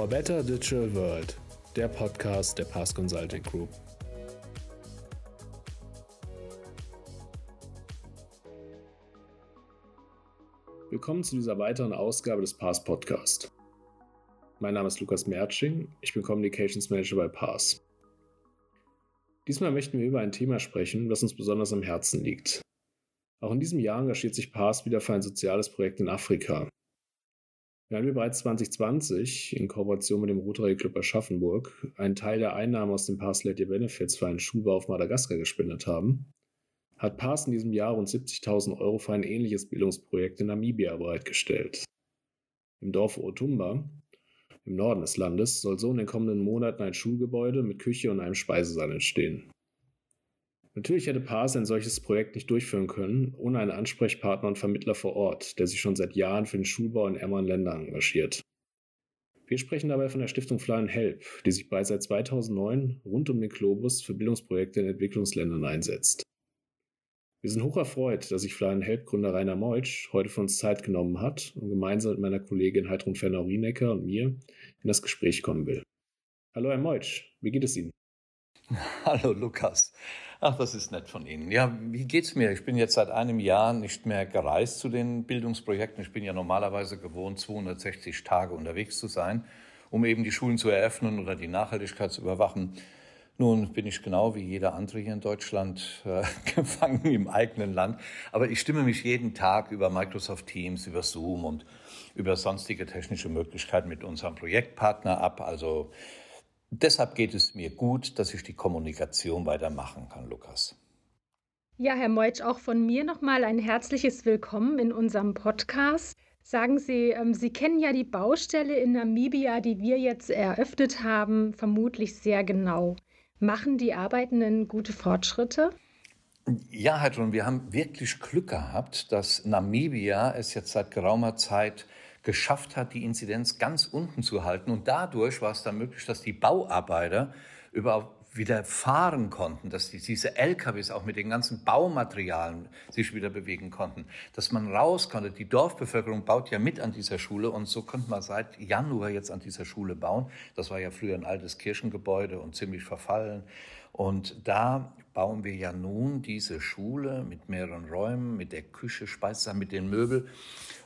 For a Better Digital World, der Podcast der Pass Consulting Group. Willkommen zu dieser weiteren Ausgabe des Pass Podcast. Mein Name ist Lukas Mertsching, ich bin Communications Manager bei Pass. Diesmal möchten wir über ein Thema sprechen, das uns besonders am Herzen liegt. Auch in diesem Jahr engagiert sich Pass wieder für ein soziales Projekt in Afrika, Wir bereits 2020 in Kooperation mit dem Rotary Club Aschaffenburg einen Teil der Einnahmen aus dem Your Benefits für einen Schulbau auf Madagaskar gespendet haben, hat Pass in diesem Jahr rund 70.000 Euro für ein ähnliches Bildungsprojekt in Namibia bereitgestellt. Im Dorf Otumba, im Norden des Landes, soll so in den kommenden Monaten ein Schulgebäude mit Küche und einem Speisesaal entstehen. Natürlich hätte Paas ein solches Projekt nicht durchführen können, ohne einen Ansprechpartner und Vermittler vor Ort, der sich schon seit Jahren für den Schulbau in ärmeren Ländern engagiert. Wir sprechen dabei von der Stiftung Fly Help, die sich bereits seit 2009 rund um den Globus für Bildungsprojekte in Entwicklungsländern einsetzt. Wir sind hoch erfreut, dass sich Fly Help Gründer Rainer Meutsch heute für uns Zeit genommen hat und gemeinsam mit meiner Kollegin Heidrun Fernau-Rienecker und mir in das Gespräch kommen will. Hallo Herr Meutsch, wie geht es Ihnen? Hallo Lukas. Ach, das ist nett von Ihnen. Ja, wie geht's mir? Ich bin jetzt seit einem Jahr nicht mehr gereist zu den Bildungsprojekten. Ich bin ja normalerweise gewohnt, 260 Tage unterwegs zu sein, um eben die Schulen zu eröffnen oder die Nachhaltigkeit zu überwachen. Nun bin ich genau wie jeder andere hier in Deutschland äh, gefangen im eigenen Land. Aber ich stimme mich jeden Tag über Microsoft Teams, über Zoom und über sonstige technische Möglichkeiten mit unserem Projektpartner ab. Also Deshalb geht es mir gut, dass ich die Kommunikation weitermachen kann, Lukas. Ja, Herr Meutsch, auch von mir nochmal ein herzliches Willkommen in unserem Podcast. Sagen Sie, ähm, Sie kennen ja die Baustelle in Namibia, die wir jetzt eröffnet haben, vermutlich sehr genau. Machen die Arbeitenden gute Fortschritte? Ja, Herr John, wir haben wirklich Glück gehabt, dass Namibia es jetzt seit geraumer Zeit geschafft hat, die Inzidenz ganz unten zu halten. Und dadurch war es dann möglich, dass die Bauarbeiter überhaupt wieder fahren konnten, dass die, diese LKWs auch mit den ganzen Baumaterialien sich wieder bewegen konnten, dass man raus konnte. Die Dorfbevölkerung baut ja mit an dieser Schule und so konnte man seit Januar jetzt an dieser Schule bauen. Das war ja früher ein altes Kirchengebäude und ziemlich verfallen. Und da bauen wir ja nun diese Schule mit mehreren Räumen, mit der Küche, Speisesaal, mit den Möbeln.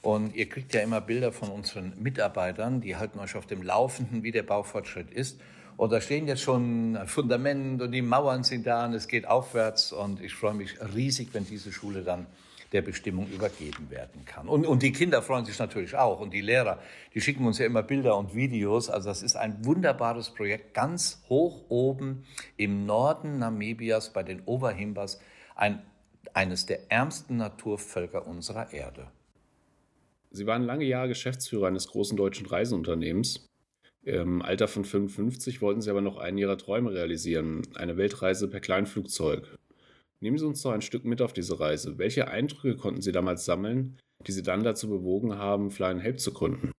Und ihr kriegt ja immer Bilder von unseren Mitarbeitern, die halten euch auf dem Laufenden, wie der Baufortschritt ist. Und da stehen jetzt schon Fundament und die Mauern sind da und es geht aufwärts. Und ich freue mich riesig, wenn diese Schule dann der Bestimmung übergeben werden kann. Und, und die Kinder freuen sich natürlich auch und die Lehrer, die schicken uns ja immer Bilder und Videos. Also das ist ein wunderbares Projekt, ganz hoch oben im Norden Namibias bei den Overhimbas, ein, eines der ärmsten Naturvölker unserer Erde. Sie waren lange Jahre Geschäftsführer eines großen deutschen Reiseunternehmens. Im Alter von 55 wollten Sie aber noch einen Ihrer Träume realisieren, eine Weltreise per Kleinflugzeug. Nehmen Sie uns doch ein Stück mit auf diese Reise. Welche Eindrücke konnten Sie damals sammeln, die Sie dann dazu bewogen haben, Fly and Help zu gründen?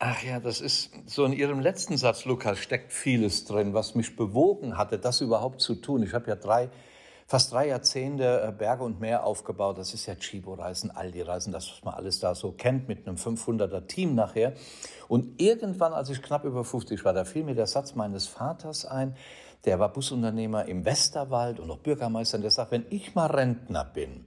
Ach ja, das ist so in Ihrem letzten Satz, Lukas, steckt vieles drin, was mich bewogen hatte, das überhaupt zu tun. Ich habe ja drei, fast drei Jahrzehnte äh, Berge und Meer aufgebaut. Das ist ja Chibo-Reisen, Aldi-Reisen, das, was man alles da so kennt, mit einem 500er Team nachher. Und irgendwann, als ich knapp über 50 war, da fiel mir der Satz meines Vaters ein, der war Busunternehmer im Westerwald und auch Bürgermeister. Und der sagt, wenn ich mal Rentner bin,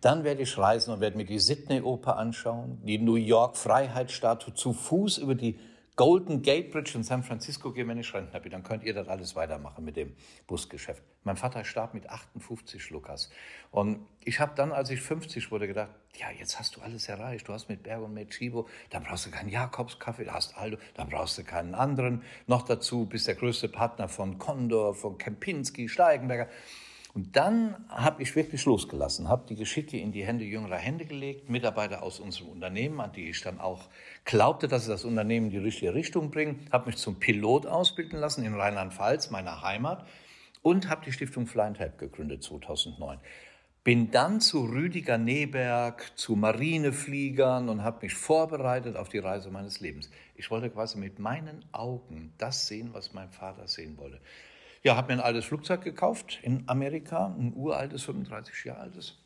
dann werde ich reisen und werde mir die Sydney-Oper anschauen, die New York-Freiheitsstatue zu Fuß über die Golden Gate Bridge in San Francisco gehen, wenn ich Rentner bin. Dann könnt ihr das alles weitermachen mit dem Busgeschäft. Mein Vater starb mit 58, Lukas. Und ich habe dann, als ich 50 wurde, gedacht, ja, jetzt hast du alles erreicht. Du hast mit Berg und mit Chibo, dann brauchst du keinen Jakobskaffee, da hast Aldo, dann brauchst du keinen anderen. Noch dazu bist der größte Partner von Condor, von Kempinski, Steigenberger. Und dann habe ich wirklich losgelassen, habe die Geschicke in die Hände jüngerer Hände gelegt, Mitarbeiter aus unserem Unternehmen, an die ich dann auch glaubte, dass sie das Unternehmen in die richtige Richtung bringen, habe mich zum Pilot ausbilden lassen in Rheinland-Pfalz, meiner Heimat, und habe die Stiftung Fly and Help gegründet 2009. Bin dann zu Rüdiger Neberg, zu Marinefliegern und habe mich vorbereitet auf die Reise meines Lebens. Ich wollte quasi mit meinen Augen das sehen, was mein Vater sehen wollte. Ja, habe mir ein altes Flugzeug gekauft in Amerika, ein uraltes, 35 Jahre altes.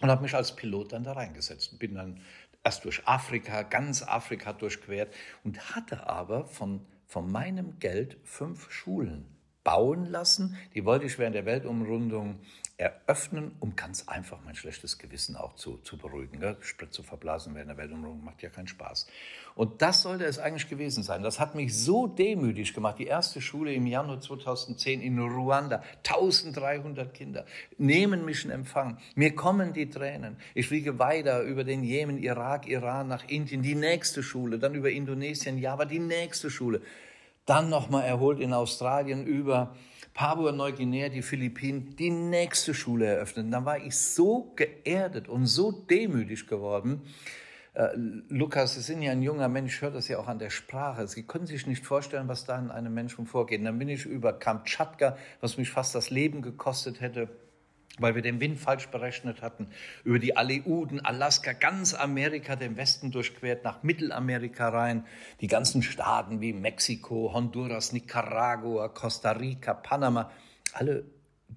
und habe mich als Pilot dann da reingesetzt. Bin dann erst durch Afrika, ganz Afrika durchquert und hatte aber von, von meinem Geld fünf Schulen bauen lassen. Die wollte ich während der Weltumrundung eröffnen, um ganz einfach mein schlechtes Gewissen auch zu, zu beruhigen. Ja, Sprit zu verblasen während der Weltumrundung macht ja keinen Spaß. Und das sollte es eigentlich gewesen sein. Das hat mich so demütig gemacht. Die erste Schule im Januar 2010 in Ruanda, 1300 Kinder nehmen mich in Empfang. Mir kommen die Tränen. Ich fliege weiter über den Jemen, Irak, Iran nach Indien, die nächste Schule, dann über Indonesien, Java, die nächste Schule dann nochmal erholt in Australien über Papua-Neuguinea, die Philippinen, die nächste Schule eröffnet. Und dann war ich so geerdet und so demütig geworden. Äh, Lukas, Sie sind ja ein junger Mensch, hört das ja auch an der Sprache. Sie können sich nicht vorstellen, was da in einem Menschen vorgeht. Dann bin ich über Kamtschatka, was mich fast das Leben gekostet hätte, weil wir den Wind falsch berechnet hatten, über die Aleuten, Alaska, ganz Amerika, den Westen durchquert, nach Mittelamerika rein, die ganzen Staaten wie Mexiko, Honduras, Nicaragua, Costa Rica, Panama, alle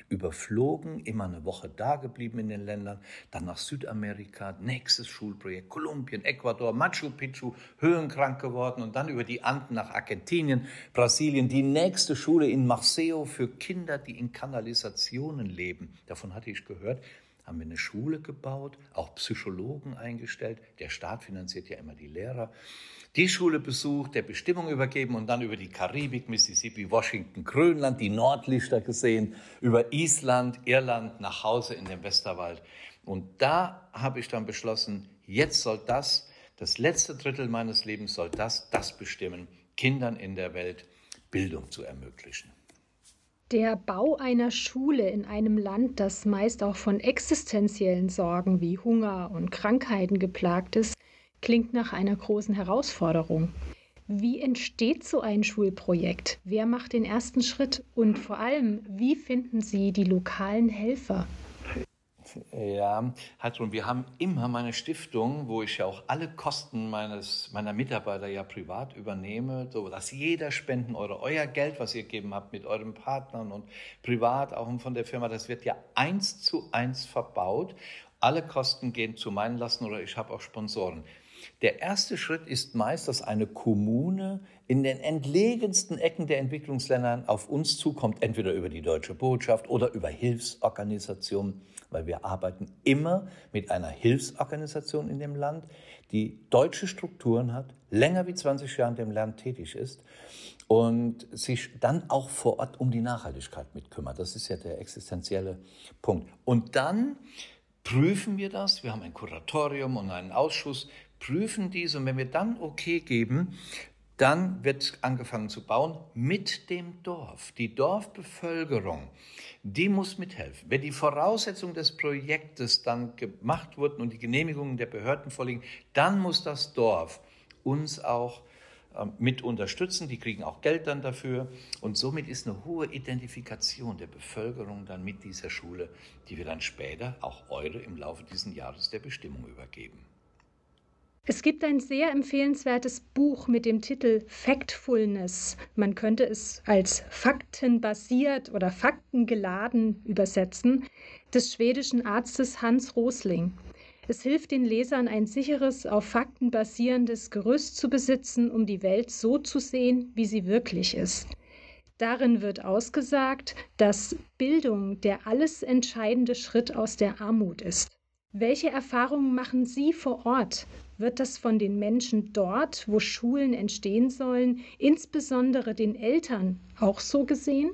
überflogen, immer eine Woche da geblieben in den Ländern, dann nach Südamerika, nächstes Schulprojekt, Kolumbien, Ecuador, Machu Picchu, höhenkrank geworden und dann über die Anden nach Argentinien, Brasilien, die nächste Schule in Marseille für Kinder, die in Kanalisationen leben. Davon hatte ich gehört haben wir eine Schule gebaut, auch Psychologen eingestellt. Der Staat finanziert ja immer die Lehrer. Die Schule besucht, der Bestimmung übergeben und dann über die Karibik, Mississippi, Washington, Grönland, die Nordlichter gesehen, über Island, Irland nach Hause in den Westerwald. Und da habe ich dann beschlossen, jetzt soll das, das letzte Drittel meines Lebens soll das, das bestimmen, Kindern in der Welt Bildung zu ermöglichen. Der Bau einer Schule in einem Land, das meist auch von existenziellen Sorgen wie Hunger und Krankheiten geplagt ist, klingt nach einer großen Herausforderung. Wie entsteht so ein Schulprojekt? Wer macht den ersten Schritt? Und vor allem, wie finden Sie die lokalen Helfer? Ja, Heidrun, wir haben immer meine Stiftung, wo ich ja auch alle Kosten meines, meiner Mitarbeiter ja privat übernehme, so dass jeder Spenden eure, euer Geld, was ihr gegeben habt mit euren Partnern und privat auch von der Firma, das wird ja eins zu eins verbaut. Alle Kosten gehen zu meinen Lasten oder ich habe auch Sponsoren. Der erste Schritt ist meist, dass eine Kommune in den entlegensten Ecken der Entwicklungsländer auf uns zukommt, entweder über die deutsche Botschaft oder über Hilfsorganisationen weil wir arbeiten immer mit einer Hilfsorganisation in dem Land, die deutsche Strukturen hat, länger wie 20 Jahre in dem Land tätig ist und sich dann auch vor Ort um die Nachhaltigkeit mitkümmert. Das ist ja der existenzielle Punkt. Und dann prüfen wir das. Wir haben ein Kuratorium und einen Ausschuss, prüfen dies und wenn wir dann okay geben, dann wird angefangen zu bauen mit dem Dorf. Die Dorfbevölkerung, die muss mithelfen. Wenn die Voraussetzungen des Projektes dann gemacht wurden und die Genehmigungen der Behörden vorliegen, dann muss das Dorf uns auch ähm, mit unterstützen. Die kriegen auch Geld dann dafür. Und somit ist eine hohe Identifikation der Bevölkerung dann mit dieser Schule, die wir dann später, auch eure, im Laufe dieses Jahres der Bestimmung übergeben. Es gibt ein sehr empfehlenswertes Buch mit dem Titel Factfulness. Man könnte es als faktenbasiert oder faktengeladen übersetzen, des schwedischen Arztes Hans Rosling. Es hilft den Lesern, ein sicheres, auf Fakten basierendes Gerüst zu besitzen, um die Welt so zu sehen, wie sie wirklich ist. Darin wird ausgesagt, dass Bildung der alles entscheidende Schritt aus der Armut ist. Welche Erfahrungen machen Sie vor Ort? Wird das von den Menschen dort, wo Schulen entstehen sollen, insbesondere den Eltern, auch so gesehen?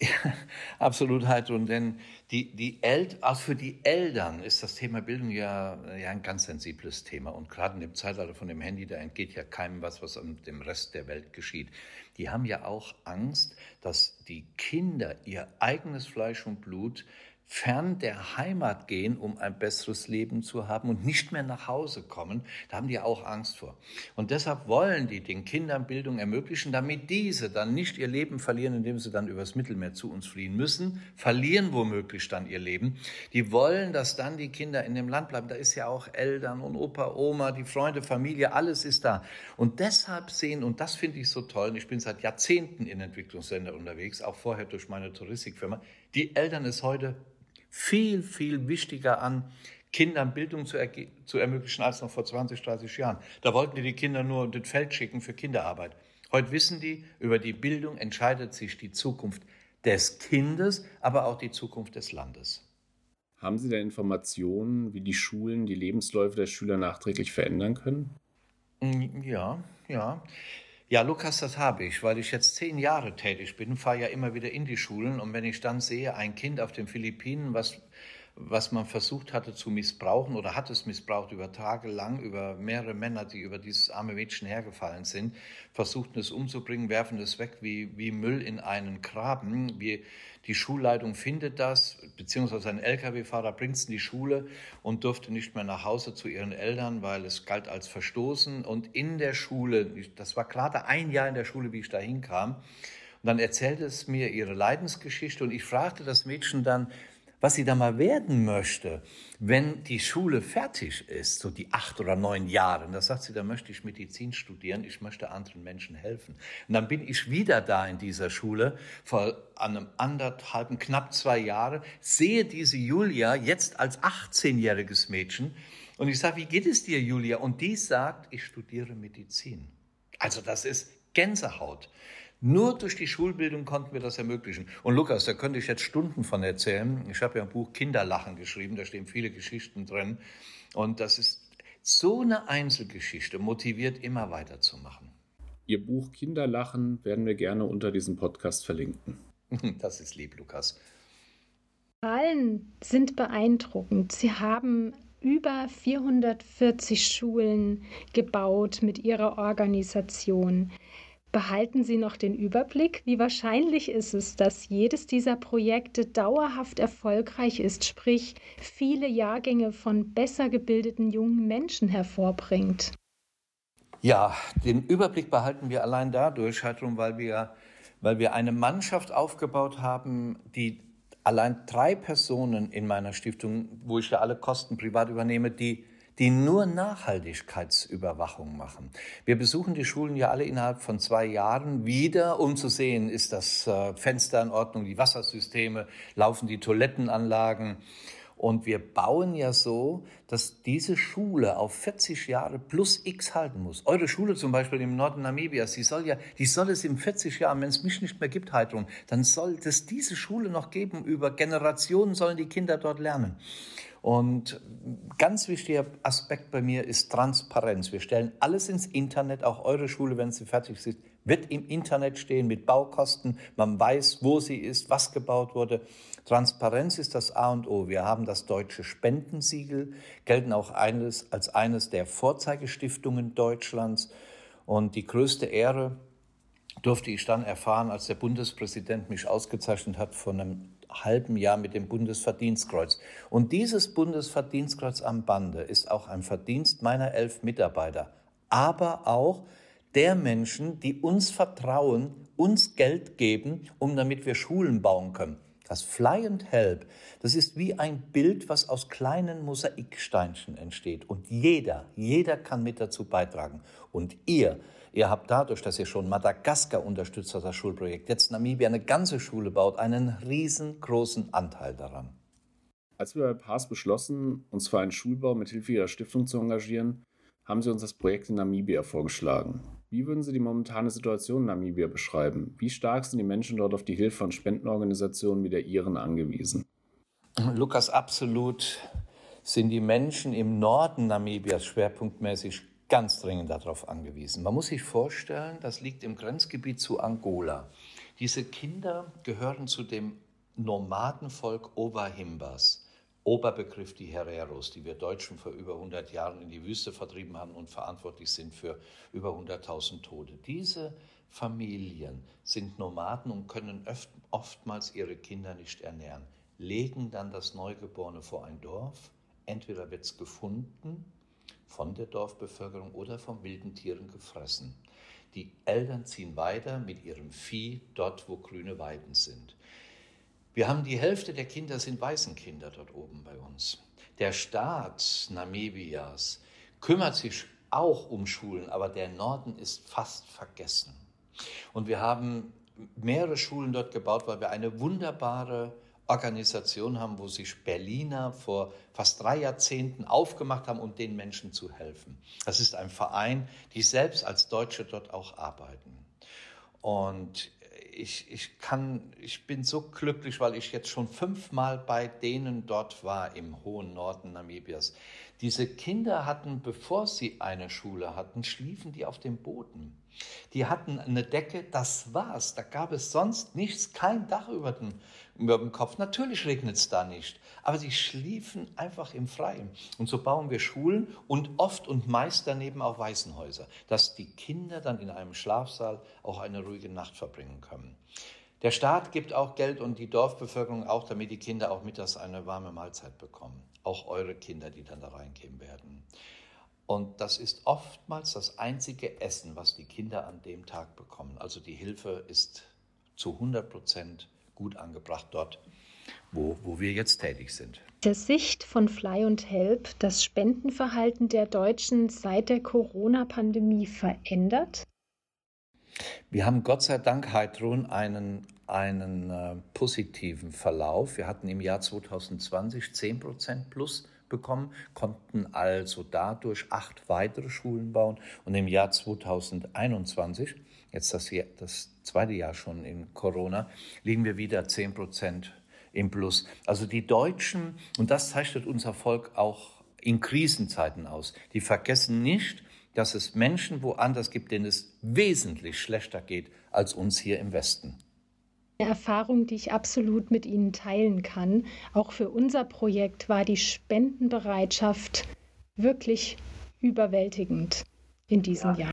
Ja, absolut, Heidrun, denn die, die El auch für die Eltern ist das Thema Bildung ja, ja ein ganz sensibles Thema. Und gerade in dem Zeitalter von dem Handy, da entgeht ja keinem was, was an dem Rest der Welt geschieht. Die haben ja auch Angst, dass die Kinder ihr eigenes Fleisch und Blut fern der Heimat gehen, um ein besseres Leben zu haben und nicht mehr nach Hause kommen, da haben die auch Angst vor. Und deshalb wollen die den Kindern Bildung ermöglichen, damit diese dann nicht ihr Leben verlieren, indem sie dann übers Mittelmeer zu uns fliehen müssen, verlieren womöglich dann ihr Leben. Die wollen, dass dann die Kinder in dem Land bleiben. Da ist ja auch Eltern und Opa, Oma, die Freunde, Familie, alles ist da. Und deshalb sehen, und das finde ich so toll, und ich bin seit Jahrzehnten in Entwicklungsländern unterwegs, auch vorher durch meine Touristikfirma, die Eltern es heute viel, viel wichtiger an, Kindern Bildung zu, zu, ermöglichen als noch vor 20, 30 Jahren. Da wollten die die Kinder nur das Feld schicken für Kinderarbeit. Heute wissen die, über die Bildung entscheidet sich die Zukunft des Kindes, aber auch die Zukunft des Landes. Haben Sie da Informationen, wie die Schulen die Lebensläufe der Schüler nachträglich verändern können? Mm, ja, ja. Ja, Lukas, das habe ich, weil ich jetzt zehn Jahre tätig bin, fahre ja immer wieder in die Schulen und wenn ich dann sehe, ein Kind auf den Philippinen, was was man versucht hatte zu missbrauchen oder hat es missbraucht über Tage lang, über mehrere Männer, die über dieses arme Mädchen hergefallen sind, versuchten es umzubringen, werfen es weg wie, wie Müll in einen Graben. Wie, die Schulleitung findet das, beziehungsweise ein Lkw-Fahrer bringt es in die Schule und durfte nicht mehr nach Hause zu ihren Eltern, weil es galt als Verstoßen. Und in der Schule, das war gerade ein Jahr in der Schule, wie ich da hinkam, und dann erzählte es mir ihre Leidensgeschichte und ich fragte das Mädchen dann, was sie da mal werden möchte, wenn die Schule fertig ist, so die acht oder neun Jahre. Und da sagt sie, da möchte ich Medizin studieren, ich möchte anderen Menschen helfen. Und dann bin ich wieder da in dieser Schule, vor einem anderthalben, knapp zwei Jahre, sehe diese Julia jetzt als 18-jähriges Mädchen und ich sage, wie geht es dir, Julia? Und die sagt, ich studiere Medizin. Also das ist Gänsehaut. Nur durch die Schulbildung konnten wir das ermöglichen. Und Lukas, da könnte ich jetzt Stunden von erzählen. Ich habe ja ein Buch Kinderlachen geschrieben, da stehen viele Geschichten drin. Und das ist so eine Einzelgeschichte, motiviert immer weiterzumachen. Ihr Buch Kinderlachen werden wir gerne unter diesem Podcast verlinken. Das ist lieb, Lukas. Zahlen sind beeindruckend. Sie haben über 440 Schulen gebaut mit ihrer Organisation. Behalten Sie noch den Überblick? Wie wahrscheinlich ist es, dass jedes dieser Projekte dauerhaft erfolgreich ist, sprich viele Jahrgänge von besser gebildeten jungen Menschen hervorbringt? Ja, den Überblick behalten wir allein dadurch, weil wir, weil wir eine Mannschaft aufgebaut haben, die allein drei Personen in meiner Stiftung, wo ich ja alle Kosten privat übernehme, die die nur Nachhaltigkeitsüberwachung machen. Wir besuchen die Schulen ja alle innerhalb von zwei Jahren wieder, um zu sehen, ist das äh, Fenster in Ordnung, die Wassersysteme, laufen die Toilettenanlagen. Und wir bauen ja so, dass diese Schule auf 40 Jahre plus X halten muss. Eure Schule zum Beispiel im Norden Namibias, die soll ja, die soll es in 40 Jahren, wenn es mich nicht mehr gibt, Heidrun, dann soll es diese Schule noch geben. Über Generationen sollen die Kinder dort lernen. Und ganz wichtiger Aspekt bei mir ist Transparenz. Wir stellen alles ins Internet, auch eure Schule, wenn sie fertig ist, wird im Internet stehen mit Baukosten. Man weiß, wo sie ist, was gebaut wurde. Transparenz ist das A und O. Wir haben das deutsche Spendensiegel, gelten auch eines, als eines der Vorzeigestiftungen Deutschlands. Und die größte Ehre durfte ich dann erfahren, als der Bundespräsident mich ausgezeichnet hat von einem halben Jahr mit dem Bundesverdienstkreuz. Und dieses Bundesverdienstkreuz am Bande ist auch ein Verdienst meiner elf Mitarbeiter, aber auch der Menschen, die uns vertrauen, uns Geld geben, um damit wir Schulen bauen können. Das Fly and Help, das ist wie ein Bild, was aus kleinen Mosaiksteinchen entsteht. Und jeder, jeder kann mit dazu beitragen. Und ihr, Ihr habt dadurch, dass ihr schon Madagaskar unterstützt hat, das Schulprojekt, jetzt Namibia eine ganze Schule baut, einen riesengroßen Anteil daran. Als wir bei PAS beschlossen, uns für einen Schulbau mit Hilfe Ihrer Stiftung zu engagieren, haben Sie uns das Projekt in Namibia vorgeschlagen. Wie würden Sie die momentane Situation in Namibia beschreiben? Wie stark sind die Menschen dort auf die Hilfe von Spendenorganisationen wie der Ihren angewiesen? Lukas, absolut sind die Menschen im Norden Namibias schwerpunktmäßig ganz dringend darauf angewiesen. Man muss sich vorstellen, das liegt im Grenzgebiet zu Angola. Diese Kinder gehören zu dem Nomadenvolk Oberhimbas. Oberbegriff die Hereros, die wir Deutschen vor über 100 Jahren in die Wüste vertrieben haben und verantwortlich sind für über 100.000 Tote. Diese Familien sind Nomaden und können oftmals ihre Kinder nicht ernähren, legen dann das Neugeborene vor ein Dorf. Entweder wird es gefunden von der Dorfbevölkerung oder von wilden Tieren gefressen. Die Eltern ziehen weiter mit ihrem Vieh dort, wo grüne Weiden sind. Wir haben die Hälfte der Kinder sind Waisenkinder dort oben bei uns. Der Staat Namibias kümmert sich auch um Schulen, aber der Norden ist fast vergessen. Und wir haben mehrere Schulen dort gebaut, weil wir eine wunderbare Organisation haben, wo sich Berliner vor fast drei Jahrzehnten aufgemacht haben, um den Menschen zu helfen. Das ist ein Verein, die selbst als Deutsche dort auch arbeiten. Und ich, ich, kann, ich bin so glücklich, weil ich jetzt schon fünfmal bei denen dort war im hohen Norden Namibias. Diese Kinder hatten, bevor sie eine Schule hatten, schliefen die auf dem Boden. Die hatten eine Decke, das war's. Da gab es sonst nichts, kein Dach über dem, über dem Kopf. Natürlich regnet es da nicht, aber sie schliefen einfach im Freien. Und so bauen wir Schulen und oft und meist daneben auch Waisenhäuser, dass die Kinder dann in einem Schlafsaal auch eine ruhige Nacht verbringen können. Der Staat gibt auch Geld und die Dorfbevölkerung auch, damit die Kinder auch mittags eine warme Mahlzeit bekommen. Auch eure Kinder, die dann da reingehen werden. Und das ist oftmals das einzige Essen, was die Kinder an dem Tag bekommen. Also die Hilfe ist zu 100 Prozent gut angebracht dort, wo, wo wir jetzt tätig sind. Der Sicht von Fly und Help das Spendenverhalten der Deutschen seit der Corona-Pandemie verändert? Wir haben Gott sei Dank, Heidrun, einen, einen äh, positiven Verlauf. Wir hatten im Jahr 2020 10 Prozent plus bekommen, konnten also dadurch acht weitere Schulen bauen. Und im Jahr 2021, jetzt das, Jahr, das zweite Jahr schon in Corona, liegen wir wieder 10 Prozent im Plus. Also die Deutschen, und das zeichnet unser Volk auch in Krisenzeiten aus, die vergessen nicht, dass es Menschen woanders gibt, denen es wesentlich schlechter geht als uns hier im Westen. Eine Erfahrung, die ich absolut mit Ihnen teilen kann. Auch für unser Projekt war die Spendenbereitschaft wirklich überwältigend in diesem ja. Jahr.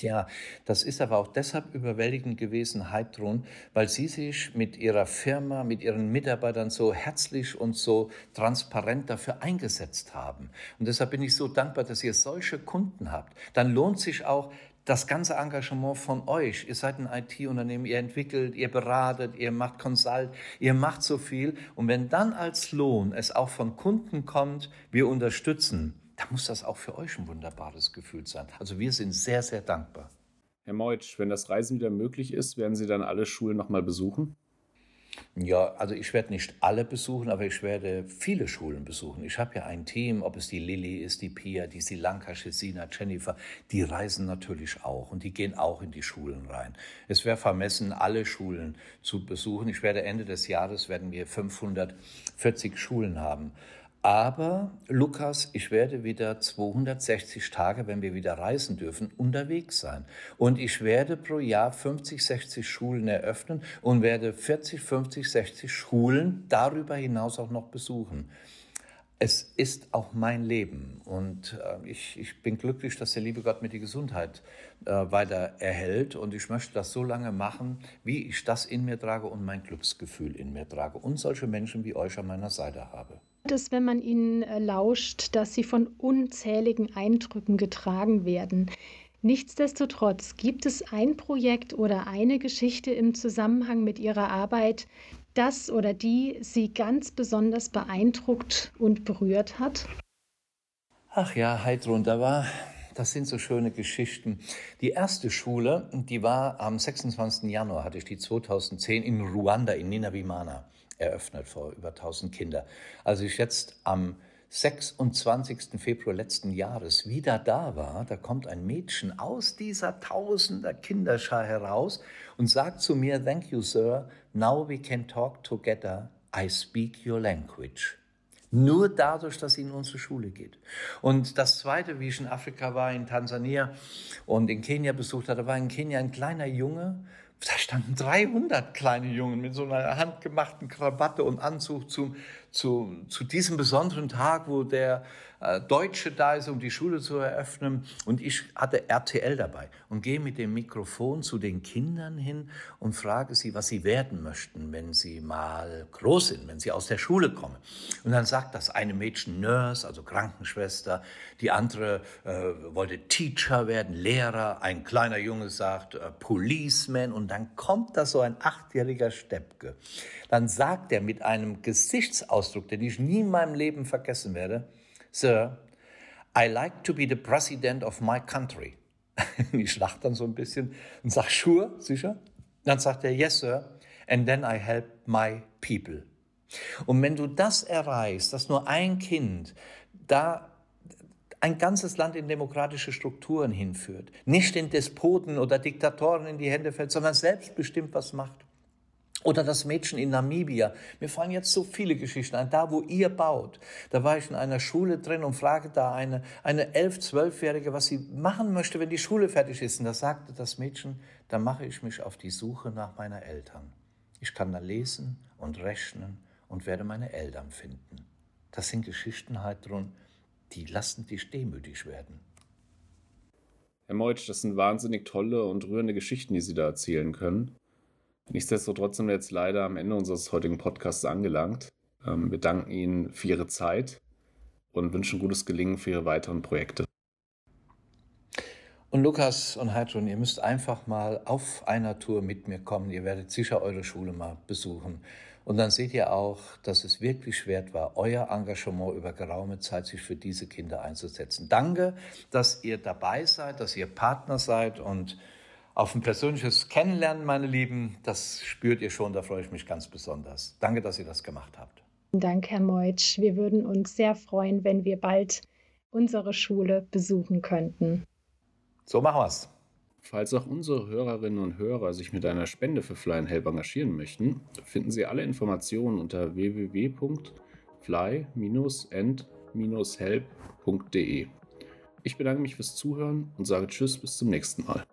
Ja, das ist aber auch deshalb überwältigend gewesen, Heidrun, weil Sie sich mit Ihrer Firma, mit Ihren Mitarbeitern so herzlich und so transparent dafür eingesetzt haben. Und deshalb bin ich so dankbar, dass ihr solche Kunden habt. Dann lohnt sich auch das ganze Engagement von euch. Ihr seid ein IT-Unternehmen, ihr entwickelt, ihr beratet, ihr macht Consult, ihr macht so viel. Und wenn dann als Lohn es auch von Kunden kommt, wir unterstützen, dann muss das auch für euch ein wunderbares Gefühl sein. Also wir sind sehr, sehr dankbar. Herr Meutsch, wenn das Reisen wieder möglich ist, werden Sie dann alle Schulen nochmal besuchen? Ja, also ich werde nicht alle besuchen, aber ich werde viele Schulen besuchen. Ich habe ja ein Team, ob es die Lilly ist, die Pia, die Silanka, Shesina, Jennifer, die reisen natürlich auch und die gehen auch in die Schulen rein. Es wäre vermessen, alle Schulen zu besuchen. Ich werde Ende des Jahres werden wir 540 Schulen haben. Aber Lukas, ich werde wieder 260 Tage, wenn wir wieder reisen dürfen, unterwegs sein. Und ich werde pro Jahr 50, 60 Schulen eröffnen und werde 40, 50, 60 Schulen darüber hinaus auch noch besuchen. Es ist auch mein Leben und äh, ich, ich bin glücklich, dass der liebe Gott mir die Gesundheit äh, weiter erhält und ich möchte das so lange machen, wie ich das in mir trage und mein Glücksgefühl in mir trage und solche Menschen wie euch an meiner Seite habe es, wenn man ihnen äh, lauscht, dass sie von unzähligen Eindrücken getragen werden. Nichtsdestotrotz gibt es ein Projekt oder eine Geschichte im Zusammenhang mit Ihrer Arbeit, das oder die Sie ganz besonders beeindruckt und berührt hat? Ach ja, Heidrun, da war, das sind so schöne Geschichten. Die erste Schule, die war am 26. Januar, hatte ich die 2010 in Ruanda, in Ninavimana eröffnet vor über 1000 Kinder. Als ich jetzt am 26. Februar letzten Jahres wieder da war, da kommt ein Mädchen aus dieser tausender Kinderschar heraus und sagt zu mir, Thank you, Sir, now we can talk together, I speak your language. Nur dadurch, dass sie in unsere Schule geht. Und das Zweite, wie ich in Afrika war, in Tansania und in Kenia besucht hatte, war in Kenia ein kleiner Junge, da standen 300 kleine Jungen mit so einer handgemachten Krawatte und Anzug zum, zu, zu diesem besonderen Tag, wo der Deutsche da ist, um die Schule zu eröffnen. Und ich hatte RTL dabei und gehe mit dem Mikrofon zu den Kindern hin und frage sie, was sie werden möchten, wenn sie mal groß sind, wenn sie aus der Schule kommen. Und dann sagt das eine Mädchen Nurse, also Krankenschwester, die andere äh, wollte Teacher werden, Lehrer, ein kleiner Junge sagt äh, Policeman und dann kommt da so ein achtjähriger Steppke. Dann sagt er mit einem Gesichtsausdruck, den ich nie in meinem Leben vergessen werde, Sir, I like to be the president of my country. ich lache dann so ein bisschen und sage, sure, sicher? Dann sagt er, yes, sir. And then I help my people. Und wenn du das erreichst, dass nur ein Kind da ein ganzes Land in demokratische Strukturen hinführt, nicht den Despoten oder Diktatoren in die Hände fällt, sondern selbstbestimmt was macht. Oder das Mädchen in Namibia. Mir fallen jetzt so viele Geschichten ein. Da, wo ihr baut, da war ich in einer Schule drin und fragte da eine, eine elf-, zwölfjährige, was sie machen möchte, wenn die Schule fertig ist. Und da sagte das Mädchen, da mache ich mich auf die Suche nach meiner Eltern. Ich kann da lesen und rechnen und werde meine Eltern finden. Das sind Geschichten halt drin, die lassen dich demütig werden. Herr Meutsch, das sind wahnsinnig tolle und rührende Geschichten, die Sie da erzählen können. Nichtsdestotrotz sind wir jetzt leider am Ende unseres heutigen Podcasts angelangt. Ähm, wir danken Ihnen für Ihre Zeit und wünschen gutes Gelingen für Ihre weiteren Projekte. Und Lukas und Heidrun, ihr müsst einfach mal auf einer Tour mit mir kommen. Ihr werdet sicher eure Schule mal besuchen. Und dann seht ihr auch, dass es wirklich wert war, euer Engagement über geraume Zeit sich für diese Kinder einzusetzen. Danke, dass ihr dabei seid, dass ihr Partner seid und auf ein persönliches Kennenlernen, meine Lieben, das spürt ihr schon, da freue ich mich ganz besonders. Danke, dass ihr das gemacht habt. Danke, Herr Meutsch. Wir würden uns sehr freuen, wenn wir bald unsere Schule besuchen könnten. So machen wir es. Falls auch unsere Hörerinnen und Hörer sich mit einer Spende für Fly and Help engagieren möchten, finden Sie alle Informationen unter www.fly-and-help.de. Ich bedanke mich fürs Zuhören und sage Tschüss bis zum nächsten Mal.